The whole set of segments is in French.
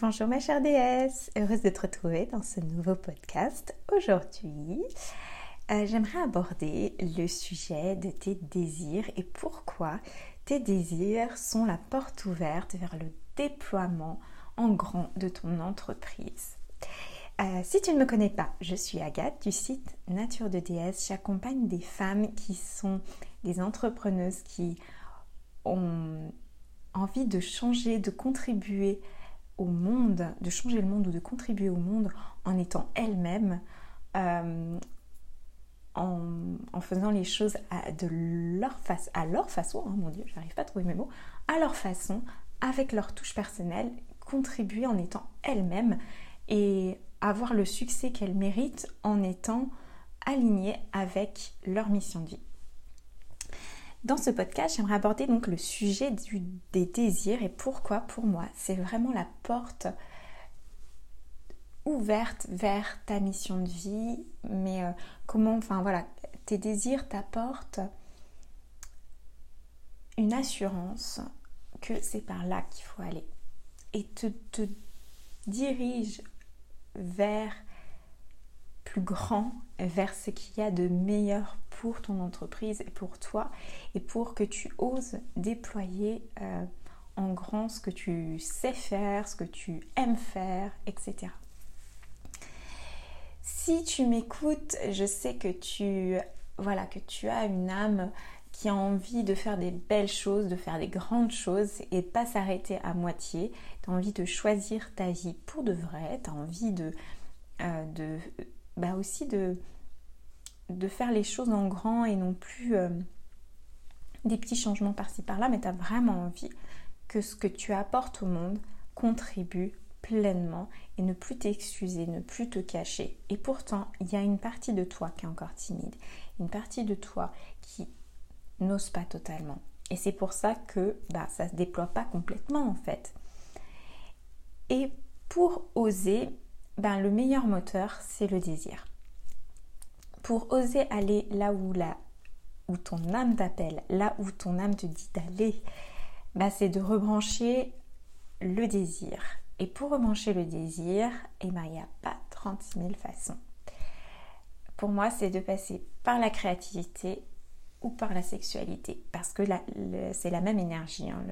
Bonjour ma chère déesse, heureuse de te retrouver dans ce nouveau podcast. Aujourd'hui, euh, j'aimerais aborder le sujet de tes désirs et pourquoi tes désirs sont la porte ouverte vers le déploiement en grand de ton entreprise. Euh, si tu ne me connais pas, je suis Agathe du site Nature de Déesse. J'accompagne des femmes qui sont des entrepreneuses qui ont envie de changer, de contribuer au monde, de changer le monde ou de contribuer au monde en étant elle-même, euh, en, faisant les choses à, leur à leur façon, hein, mon Dieu, j'arrive pas à trouver mes mots, à leur façon, avec leur touche personnelle, contribuer en étant elle-même et avoir le succès qu'elles méritent en étant alignées avec leur mission de vie. Dans ce podcast, j'aimerais aborder donc le sujet des désirs et pourquoi pour moi c'est vraiment la porte ouverte vers ta mission de vie, mais euh, comment, enfin voilà, tes désirs t'apportent une assurance que c'est par là qu'il faut aller et te, te dirige vers plus grand, vers ce qu'il y a de meilleur pour ton entreprise et pour toi et pour que tu oses déployer euh, en grand ce que tu sais faire, ce que tu aimes faire, etc. Si tu m'écoutes, je sais que tu voilà que tu as une âme qui a envie de faire des belles choses, de faire des grandes choses et pas s'arrêter à moitié. Tu as envie de choisir ta vie pour de vrai, tu as envie de, euh, de bah aussi de, faire les choses en grand et non plus euh, des petits changements par-ci par-là, mais tu as vraiment envie que ce que tu apportes au monde contribue pleinement et ne plus t'excuser, ne plus te cacher. Et pourtant, il y a une partie de toi qui est encore timide, une partie de toi qui n'ose pas totalement. Et c'est pour ça que bah, ça se déploie pas complètement en fait. Et pour oser, ben, le meilleur moteur, c'est le désir pour oser aller là où, là, où ton âme t'appelle, là où ton âme te dit d'aller, bah, c'est de rebrancher le désir. Et pour rebrancher le désir, eh ben, il n'y a pas 36 000 façons. Pour moi, c'est de passer par la créativité ou par la sexualité, parce que c'est la même énergie. Hein.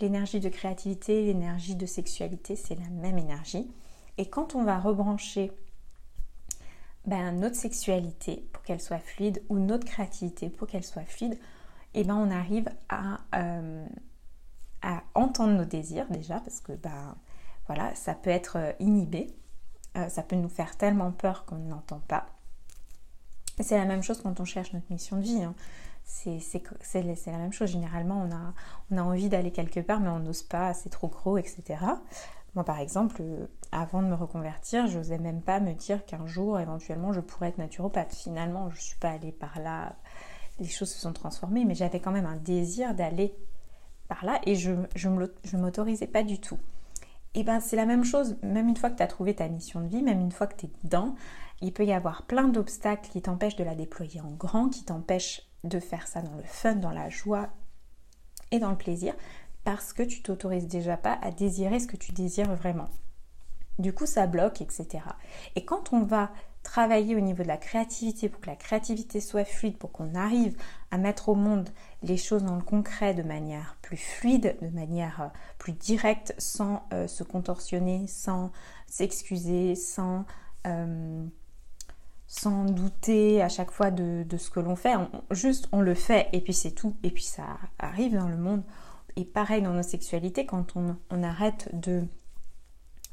L'énergie de créativité, l'énergie de sexualité, c'est la même énergie. Et quand on va rebrancher ben, notre sexualité pour qu'elle soit fluide ou notre créativité pour qu'elle soit fluide, et eh ben on arrive à, euh, à entendre nos désirs déjà parce que ben, voilà, ça peut être euh, inhibé, euh, ça peut nous faire tellement peur qu'on ne l'entend pas. C'est la même chose quand on cherche notre mission de vie. Hein. C'est la même chose. Généralement, on a, on a envie d'aller quelque part, mais on n'ose pas, c'est trop gros, etc. Moi, par exemple, euh, avant de me reconvertir, je n'osais même pas me dire qu'un jour, éventuellement, je pourrais être naturopathe. Finalement, je ne suis pas allée par là. Les choses se sont transformées, mais j'avais quand même un désir d'aller par là et je ne m'autorisais pas du tout. Et bien, c'est la même chose, même une fois que tu as trouvé ta mission de vie, même une fois que tu es dedans, il peut y avoir plein d'obstacles qui t'empêchent de la déployer en grand, qui t'empêchent de faire ça dans le fun, dans la joie et dans le plaisir parce que tu t'autorises déjà pas à désirer ce que tu désires vraiment. Du coup, ça bloque, etc. Et quand on va travailler au niveau de la créativité pour que la créativité soit fluide, pour qu'on arrive à mettre au monde les choses dans le concret de manière plus fluide, de manière euh, plus directe, sans euh, se contorsionner, sans s'excuser, euh, sans douter à chaque fois de, ce que l'on fait. juste, on le fait et puis c'est tout. Et puis ça arrive dans le monde et pareil dans nos sexualités, quand on, arrête de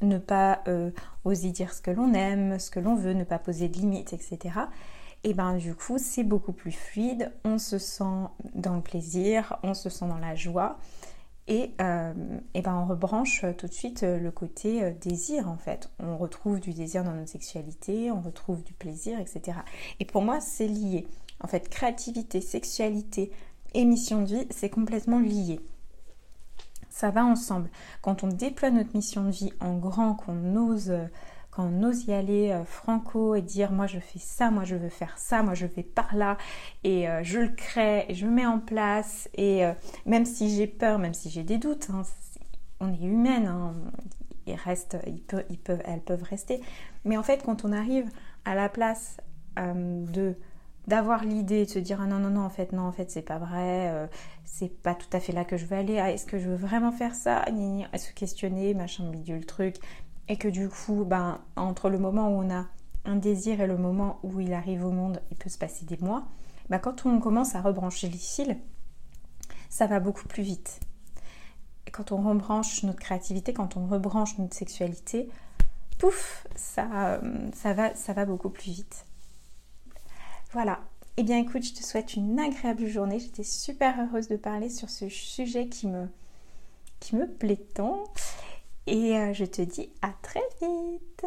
ne pas euh, oser dire ce que l'on aime, ce que l'on veut, ne pas poser de limites, etc. Et ben du coup c'est beaucoup plus fluide, on se sent dans le plaisir, on se sent dans la joie et, euh, et ben on rebranche tout de suite le côté euh, désir en fait. On retrouve du désir dans notre sexualité, on retrouve du plaisir, etc. Et pour moi c'est lié. En fait créativité, sexualité et mission de vie c'est complètement lié ça va ensemble. Quand on déploie notre mission de vie en grand, qu'on ose, quand on ose y aller euh, franco et dire moi je fais ça, moi je veux faire ça, moi je vais par là et euh, je le crée et je le mets en place et euh, même si j'ai peur, même si j'ai des doutes, hein, on est humaine, hein, ils ils peuvent, elles peuvent rester. Mais en fait, quand on arrive à la place euh, de d'avoir l'idée de se dire ah non non non en fait non en fait c'est pas vrai euh, c'est pas tout à fait là que je veux aller. Ah, est-ce que je veux vraiment faire ça? À se questionner machin bidule truc. Et que du coup ben entre le moment où on a un désir et le moment où il arrive au monde il peut se passer des mois ben, quand on commence à rebrancher les fils ça va beaucoup plus vite. Quand on rebranche notre créativité quand on rebranche notre sexualité pouf ça ça va ça va beaucoup plus vite voilà. Eh bien écoute, je te souhaite une agréable journée. J'étais super heureuse de parler sur ce sujet qui me, qui me plaît tant. Et euh, je te dis à très vite.